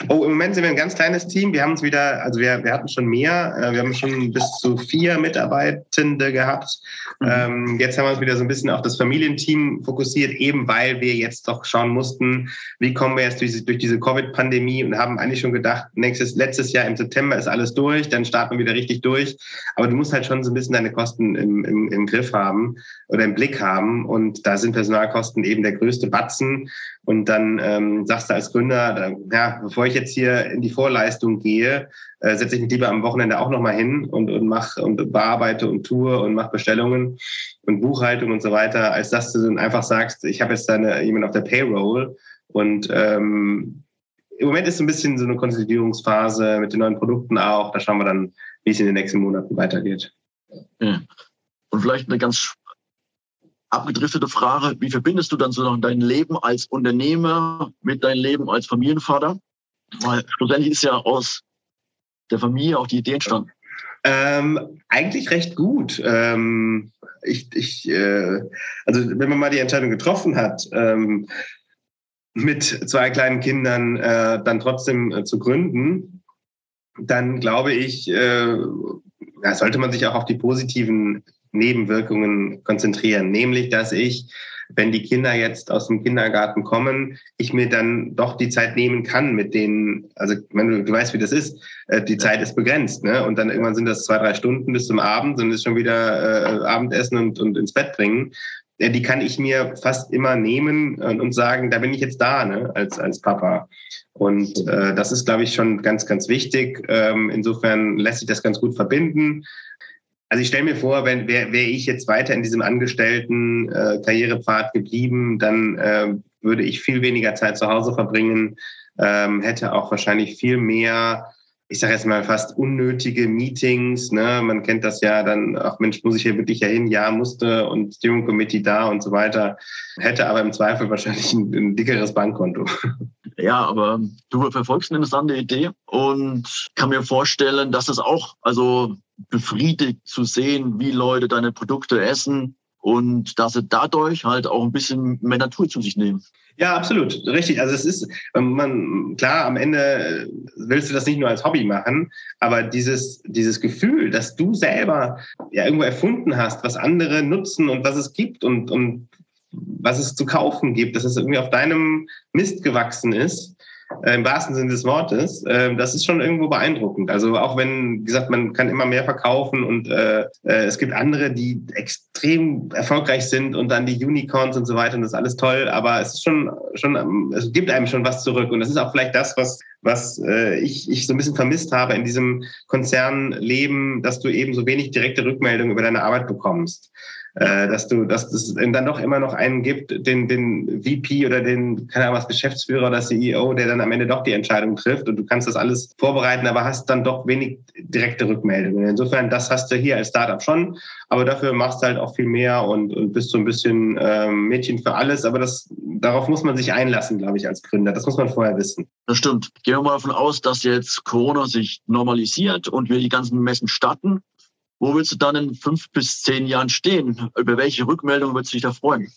Oh, im Moment sind wir ein ganz kleines Team. Wir haben uns wieder, also wir, wir hatten schon mehr. Äh, wir haben schon bis zu vier Mitarbeitende gehabt. Mhm. Ähm, jetzt haben wir uns wieder so ein bisschen auf das Familienteam fokussiert, eben weil wir jetzt doch schauen mussten, wie kommen wir jetzt durch, durch diese Covid-Pandemie und haben eigentlich schon gedacht, nächstes, letztes Jahr im September ist alles durch, dann starten wir wieder richtig durch. Aber du musst halt schon so ein bisschen deine Kosten im, im, im Griff haben oder im Blick haben. Und da sind Personalkosten eben der größte Batzen. Und dann ähm, sagst du als Gründer, ja, bevor ich jetzt hier in die Vorleistung gehe, äh, setze ich mich lieber am Wochenende auch nochmal hin und, und mache und bearbeite und tue und mache Bestellungen und Buchhaltung und so weiter, als dass du dann einfach sagst, ich habe jetzt da eine, jemand auf der Payroll und ähm, im Moment ist so ein bisschen so eine Konsolidierungsphase mit den neuen Produkten auch. Da schauen wir dann, wie es in den nächsten Monaten weitergeht. Ja. Und vielleicht eine ganz abgedriftete Frage, wie verbindest du dann so noch dein Leben als Unternehmer mit deinem Leben als Familienvater? Weil schlussendlich ist ja aus der Familie auch die Idee entstanden. Ähm, eigentlich recht gut. Ähm, ich, ich, äh, also wenn man mal die Entscheidung getroffen hat, ähm, mit zwei kleinen Kindern äh, dann trotzdem äh, zu gründen, dann glaube ich, äh, sollte man sich auch auf die positiven Nebenwirkungen konzentrieren. Nämlich, dass ich wenn die Kinder jetzt aus dem Kindergarten kommen, ich mir dann doch die Zeit nehmen kann mit denen, also wenn du, du weißt, wie das ist, äh, die Zeit ist begrenzt, ne? Und dann irgendwann sind das zwei, drei Stunden bis zum Abend und ist schon wieder äh, Abendessen und, und ins Bett bringen. Ja, die kann ich mir fast immer nehmen und, und sagen, da bin ich jetzt da, ne, als, als Papa. Und äh, das ist, glaube ich, schon ganz, ganz wichtig. Ähm, insofern lässt sich das ganz gut verbinden. Also ich stelle mir vor, wenn wäre wär ich jetzt weiter in diesem angestellten äh, Karrierepfad geblieben, dann äh, würde ich viel weniger Zeit zu Hause verbringen, ähm, hätte auch wahrscheinlich viel mehr ich sage jetzt mal fast unnötige Meetings. Ne? Man kennt das ja dann, ach Mensch, muss ich hier wirklich ja hin? Ja, musste und Steering Committee da und so weiter. Hätte aber im Zweifel wahrscheinlich ein, ein dickeres Bankkonto. Ja, aber du verfolgst eine interessante Idee und kann mir vorstellen, dass es auch also befriedigt zu sehen, wie Leute deine Produkte essen und dass sie dadurch halt auch ein bisschen mehr Natur zu sich nehmen. Ja, absolut, richtig. Also es ist, ähm, man, klar, am Ende äh, willst du das nicht nur als Hobby machen, aber dieses, dieses Gefühl, dass du selber ja irgendwo erfunden hast, was andere nutzen und was es gibt und, und was es zu kaufen gibt, dass es irgendwie auf deinem Mist gewachsen ist, äh, im wahrsten Sinne des Wortes, äh, das ist schon irgendwo beeindruckend. Also auch wenn, wie gesagt, man kann immer mehr verkaufen und äh, äh, es gibt andere, die extrem erfolgreich sind und dann die Unicorns und so weiter und das ist alles toll, aber es ist schon, schon es gibt einem schon was zurück und das ist auch vielleicht das, was was äh, ich, ich so ein bisschen vermisst habe in diesem Konzernleben, dass du eben so wenig direkte Rückmeldung über deine Arbeit bekommst äh, dass du, dass es dann doch immer noch einen gibt, den, den VP oder den, keine Ahnung was, Geschäftsführer oder CEO, der dann am Ende doch die Entscheidung trifft und du kannst das alles vorbereiten, aber hast dann doch wenig direkte Rückmeldungen. Insofern, das hast du hier als Startup schon, aber dafür machst du halt auch viel mehr und, und bist so ein bisschen ähm, Mädchen für alles, aber das, darauf muss man sich einlassen, glaube ich, als Gründer. Das muss man vorher wissen. Das stimmt. Gehen wir mal davon aus, dass jetzt Corona sich normalisiert und wir die ganzen Messen starten. Wo willst du dann in fünf bis zehn Jahren stehen? Über welche Rückmeldung würdest du dich da freuen?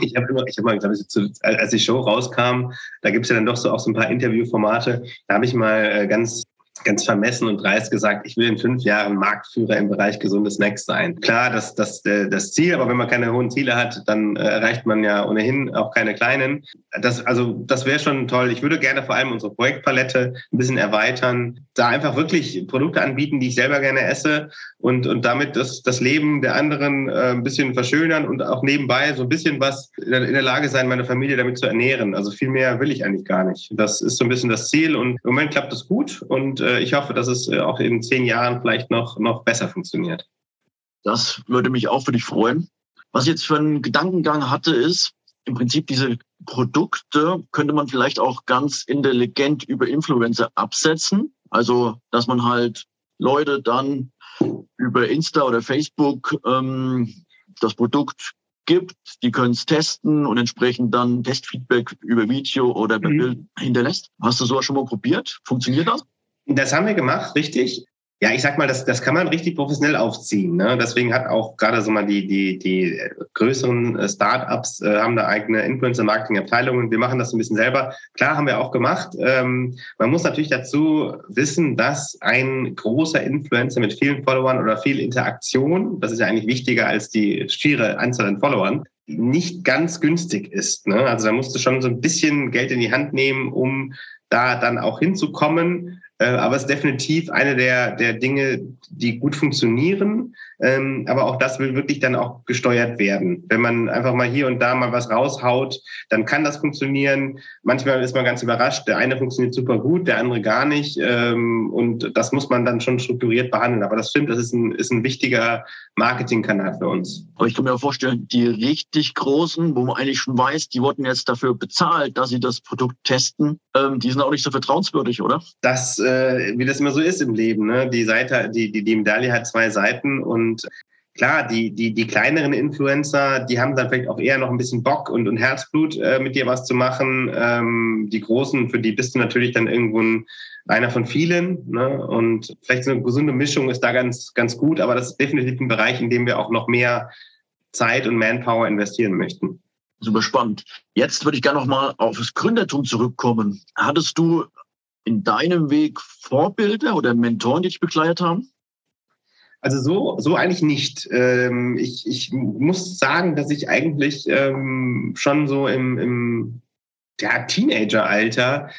Ich habe immer, ich habe mal, glaube ich, als die Show rauskam, da gibt es ja dann doch so auch so ein paar Interviewformate. Da habe ich mal äh, ganz ganz vermessen und dreist gesagt, ich will in fünf Jahren Marktführer im Bereich gesunde Snacks sein. Klar, das, das, äh, das Ziel, aber wenn man keine hohen Ziele hat, dann äh, erreicht man ja ohnehin auch keine kleinen. Das, also, das wäre schon toll. Ich würde gerne vor allem unsere Projektpalette ein bisschen erweitern, da einfach wirklich Produkte anbieten, die ich selber gerne esse und, und damit das, das Leben der anderen äh, ein bisschen verschönern und auch nebenbei so ein bisschen was in der Lage sein, meine Familie damit zu ernähren. Also viel mehr will ich eigentlich gar nicht. Das ist so ein bisschen das Ziel und im Moment klappt das gut und äh, ich hoffe, dass es äh, auch in zehn Jahren vielleicht noch, noch besser funktioniert. Das würde mich auch für dich freuen. Was ich jetzt für einen Gedankengang hatte, ist, im Prinzip diese Produkte könnte man vielleicht auch ganz intelligent über Influencer absetzen. Also, dass man halt Leute dann über Insta oder Facebook ähm, das Produkt gibt, die können es testen und entsprechend dann Testfeedback über Video oder mhm. Bild hinterlässt. Hast du sowas schon mal probiert? Funktioniert das? Das haben wir gemacht, richtig. Ja, ich sag mal, das, das kann man richtig professionell aufziehen. Ne? Deswegen hat auch gerade so mal die, die, die größeren äh, Startups äh, haben da eigene Influencer-Marketing-Abteilungen. Wir machen das ein bisschen selber. Klar, haben wir auch gemacht. Ähm, man muss natürlich dazu wissen, dass ein großer Influencer mit vielen Followern oder viel Interaktion, das ist ja eigentlich wichtiger als die schiere Anzahl an Followern, nicht ganz günstig ist. Ne? Also da musst du schon so ein bisschen Geld in die Hand nehmen, um da dann auch hinzukommen. Äh, aber es ist definitiv eine der, der Dinge, die gut funktionieren. Ähm, aber auch das will wirklich dann auch gesteuert werden. Wenn man einfach mal hier und da mal was raushaut, dann kann das funktionieren. Manchmal ist man ganz überrascht. Der eine funktioniert super gut, der andere gar nicht. Ähm, und das muss man dann schon strukturiert behandeln. Aber das stimmt, das ist ein, ist ein wichtiger Marketingkanal für uns. Aber ich kann mir vorstellen, die richtig großen, wo man eigentlich schon weiß, die wurden jetzt dafür bezahlt, dass sie das Produkt testen, ähm, die sind auch nicht so vertrauenswürdig, oder? Das, äh, wie das immer so ist im Leben. Ne? Die Seite, die, die, die Medaille hat zwei Seiten und klar, die, die, die kleineren Influencer, die haben dann vielleicht auch eher noch ein bisschen Bock und, und Herzblut, äh, mit dir was zu machen. Ähm, die Großen, für die bist du natürlich dann irgendwo ein, einer von vielen. Ne? Und vielleicht so eine gesunde Mischung ist da ganz, ganz gut, aber das ist definitiv ein Bereich, in dem wir auch noch mehr Zeit und Manpower investieren möchten. Super spannend. Jetzt würde ich gerne noch mal auf das Gründertum zurückkommen. Hattest du in deinem Weg Vorbilder oder Mentoren, die dich begleitet haben? Also so, so eigentlich nicht. Ähm, ich, ich muss sagen, dass ich eigentlich ähm, schon so im, im ja, Teenageralter,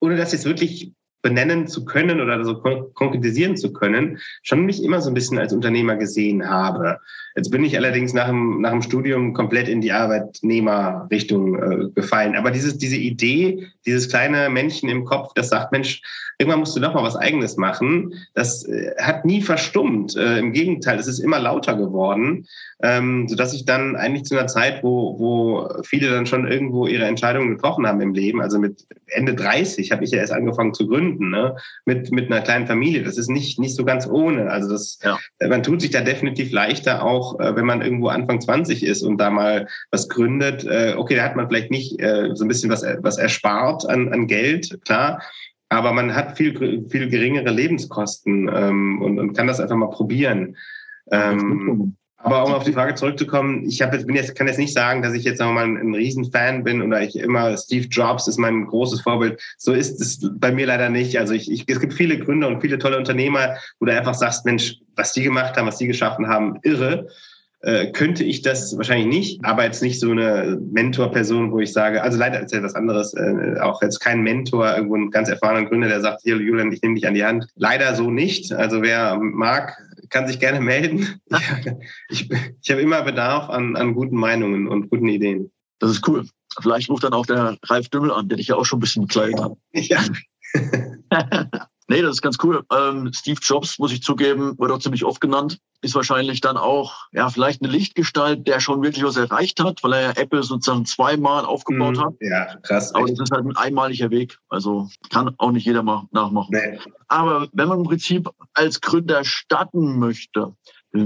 ohne das jetzt wirklich benennen zu können oder so konkretisieren zu können, schon mich immer so ein bisschen als Unternehmer gesehen habe. Jetzt bin ich allerdings nach dem, nach dem Studium komplett in die Arbeitnehmerrichtung äh, gefallen. Aber dieses, diese Idee, dieses kleine Männchen im Kopf, das sagt, Mensch, irgendwann musst du doch mal was Eigenes machen, das äh, hat nie verstummt. Äh, Im Gegenteil, es ist immer lauter geworden, ähm, sodass ich dann eigentlich zu einer Zeit, wo, wo viele dann schon irgendwo ihre Entscheidungen getroffen haben im Leben, also mit Ende 30 habe ich ja erst angefangen zu gründen, ne? mit, mit einer kleinen Familie. Das ist nicht, nicht so ganz ohne. Also das, ja. man tut sich da definitiv leichter auch auch, äh, wenn man irgendwo Anfang 20 ist und da mal was gründet, äh, okay, da hat man vielleicht nicht äh, so ein bisschen was, was erspart an, an Geld, klar. Aber man hat viel, viel geringere Lebenskosten ähm, und, und kann das einfach mal probieren. Ähm, aber um auf die Frage zurückzukommen, ich habe jetzt, bin jetzt, kann jetzt nicht sagen, dass ich jetzt nochmal ein, ein Riesenfan bin oder ich immer Steve Jobs ist mein großes Vorbild. So ist es bei mir leider nicht. Also ich, ich, es gibt viele Gründer und viele tolle Unternehmer, wo du einfach sagst, Mensch, was die gemacht haben, was die geschaffen haben, irre. Äh, könnte ich das wahrscheinlich nicht, aber jetzt nicht so eine Mentorperson, wo ich sage, also leider ist ja was anderes, äh, auch jetzt kein Mentor, irgendwo ein ganz erfahrener Gründer, der sagt, hier Julian, ich nehme dich an die Hand. Leider so nicht. Also wer mag, kann sich gerne melden. Ich, ich habe immer Bedarf an, an guten Meinungen und guten Ideen. Das ist cool. Vielleicht ruft dann auch der Ralf Dümmel an, der dich ja auch schon ein bisschen bekleidet hat. Ja. Nee, das ist ganz cool. Ähm, Steve Jobs, muss ich zugeben, wird auch ziemlich oft genannt. Ist wahrscheinlich dann auch, ja, vielleicht eine Lichtgestalt, der schon wirklich was erreicht hat, weil er ja Apple sozusagen zweimal aufgebaut mm, hat. Ja, krass. Aber das ist halt ein einmaliger Weg. Also kann auch nicht jeder mal nachmachen. Nee. Aber wenn man im Prinzip als Gründer starten möchte,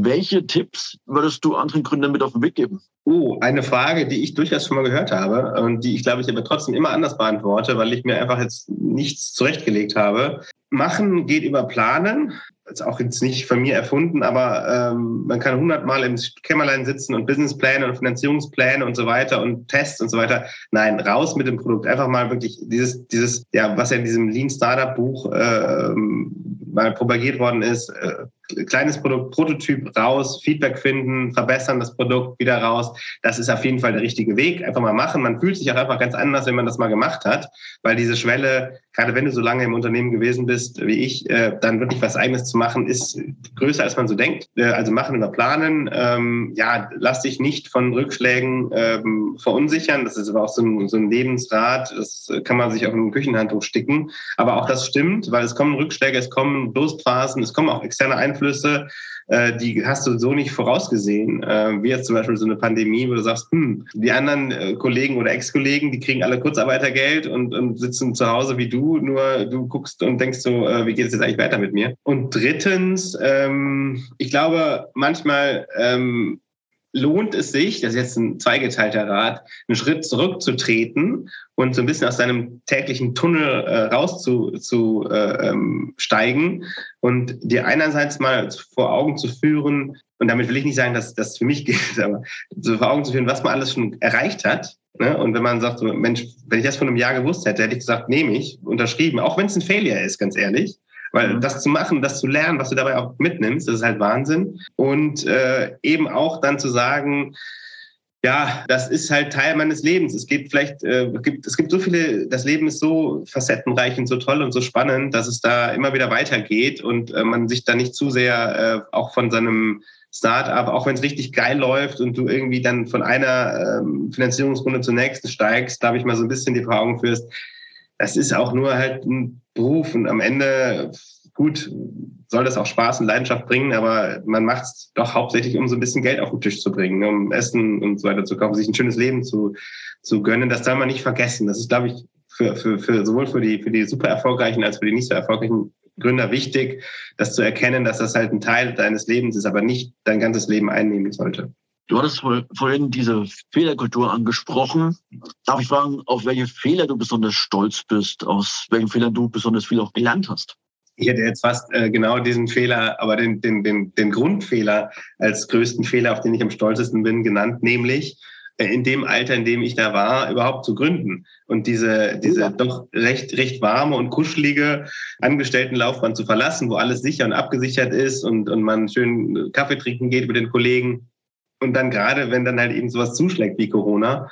welche Tipps würdest du anderen Gründern mit auf den Weg geben? Oh, eine Frage, die ich durchaus schon mal gehört habe und die ich, glaube ich, aber trotzdem immer anders beantworte, weil ich mir einfach jetzt nichts zurechtgelegt habe. Machen geht über Planen. Das ist auch jetzt nicht von mir erfunden, aber ähm, man kann hundertmal im Kämmerlein sitzen und Businesspläne und Finanzierungspläne und so weiter und Tests und so weiter. Nein, raus mit dem Produkt. Einfach mal wirklich dieses, dieses, ja, was ja in diesem Lean Startup Buch äh, mal propagiert worden ist, äh, kleines Produkt, Prototyp raus, Feedback finden, verbessern das Produkt, wieder raus. Das ist auf jeden Fall der richtige Weg. Einfach mal machen. Man fühlt sich auch einfach ganz anders, wenn man das mal gemacht hat, weil diese Schwelle, gerade wenn du so lange im Unternehmen gewesen bist wie ich, äh, dann wirklich was Eigenes zu machen, ist größer, als man so denkt. Äh, also machen über planen. Ähm, ja, lass dich nicht von Rückschlägen ähm, verunsichern. Das ist aber auch so ein, so ein Lebensrat. Das kann man sich auf ein Küchenhandtuch sticken. Aber auch das stimmt, weil es kommen Rückschläge, es kommen Durstphasen, es kommen auch externe Einflüsse, äh, die hast du so nicht vorausgesehen. Äh, wie jetzt zum Beispiel so eine Pandemie, wo du sagst, hm, die anderen äh, Kollegen oder Ex-Kollegen, die kriegen alle Kurzarbeitergeld und, und sitzen zu Hause wie du, nur du guckst und denkst so, äh, wie geht es jetzt eigentlich weiter mit mir? Und drittens, ähm, ich glaube, manchmal ähm, lohnt es sich, das ist jetzt ein zweigeteilter Rat, einen Schritt zurückzutreten und so ein bisschen aus seinem täglichen Tunnel äh, rauszusteigen zu, äh, ähm, und dir einerseits mal vor Augen zu führen, und damit will ich nicht sagen, dass das für mich gilt, aber so vor Augen zu führen, was man alles schon erreicht hat. Ne? Und wenn man sagt, so, Mensch, wenn ich das vor einem Jahr gewusst hätte, hätte ich gesagt, nehme ich, unterschrieben, auch wenn es ein Failure ist, ganz ehrlich. Weil mhm. das zu machen, das zu lernen, was du dabei auch mitnimmst, das ist halt Wahnsinn. Und äh, eben auch dann zu sagen, ja, das ist halt Teil meines Lebens. Es gibt vielleicht, äh, gibt, es gibt so viele, das Leben ist so facettenreich und so toll und so spannend, dass es da immer wieder weitergeht und äh, man sich da nicht zu sehr äh, auch von seinem Startup, auch wenn es richtig geil läuft und du irgendwie dann von einer ähm, Finanzierungsrunde zur nächsten steigst, da ich mal so ein bisschen die Augen führst, das ist auch nur halt ein Beruf und am Ende, gut, soll das auch Spaß und Leidenschaft bringen, aber man macht es doch hauptsächlich, um so ein bisschen Geld auf den Tisch zu bringen, um Essen und so weiter zu kaufen, sich ein schönes Leben zu, zu gönnen. Das soll man nicht vergessen. Das ist, glaube ich, für, für, für sowohl für die, für die super erfolgreichen als für die nicht so erfolgreichen Gründer wichtig, das zu erkennen, dass das halt ein Teil deines Lebens ist, aber nicht dein ganzes Leben einnehmen sollte. Du hattest vorhin diese Fehlerkultur angesprochen. Darf ich fragen, auf welche Fehler du besonders stolz bist, aus welchen Fehlern du besonders viel auch gelernt hast? Ich hätte jetzt fast äh, genau diesen Fehler, aber den, den, den, den Grundfehler als größten Fehler, auf den ich am stolzesten bin, genannt, nämlich in dem Alter, in dem ich da war, überhaupt zu gründen und diese, diese doch recht, recht warme und kuschelige Angestelltenlaufbahn zu verlassen, wo alles sicher und abgesichert ist und, und man schön Kaffee trinken geht mit den Kollegen. Und dann gerade, wenn dann halt eben sowas zuschlägt wie Corona,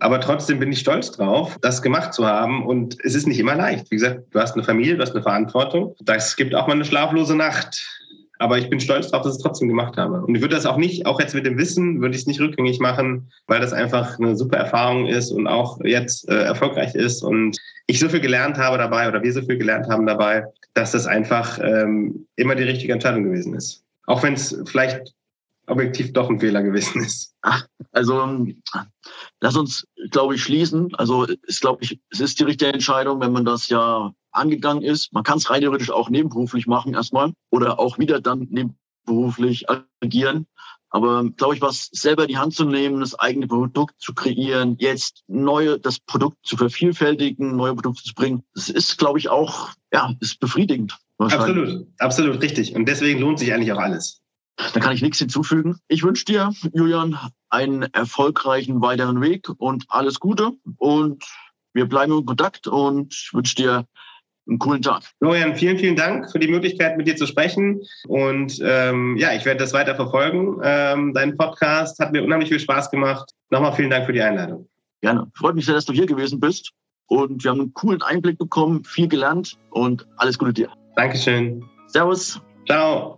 aber trotzdem bin ich stolz drauf, das gemacht zu haben. Und es ist nicht immer leicht. Wie gesagt, du hast eine Familie, du hast eine Verantwortung. Das gibt auch mal eine schlaflose Nacht. Aber ich bin stolz darauf, dass ich es trotzdem gemacht habe. Und ich würde das auch nicht, auch jetzt mit dem Wissen, würde ich es nicht rückgängig machen, weil das einfach eine super Erfahrung ist und auch jetzt äh, erfolgreich ist. Und ich so viel gelernt habe dabei oder wir so viel gelernt haben dabei, dass das einfach ähm, immer die richtige Entscheidung gewesen ist. Auch wenn es vielleicht objektiv doch ein Fehler gewesen ist. Also lass uns, glaube ich, schließen. Also ist, glaube ich, es ist die richtige Entscheidung, wenn man das ja angegangen ist. Man kann es rein theoretisch auch nebenberuflich machen erstmal oder auch wieder dann nebenberuflich agieren. Aber glaube ich, was selber in die Hand zu nehmen, das eigene Produkt zu kreieren, jetzt neue, das Produkt zu vervielfältigen, neue Produkte zu bringen, das ist, glaube ich, auch, ja, ist befriedigend. Absolut, absolut richtig. Und deswegen lohnt sich eigentlich auch alles. Da kann ich nichts hinzufügen. Ich wünsche dir, Julian, einen erfolgreichen weiteren Weg und alles Gute. Und wir bleiben in Kontakt und wünsche dir einen coolen Tag. Florian, vielen, vielen Dank für die Möglichkeit, mit dir zu sprechen. Und ähm, ja, ich werde das weiter verfolgen. Ähm, dein Podcast hat mir unheimlich viel Spaß gemacht. Nochmal vielen Dank für die Einladung. Gerne. Freut mich sehr, dass du hier gewesen bist. Und wir haben einen coolen Einblick bekommen, viel gelernt und alles Gute dir. Dankeschön. Servus. Ciao.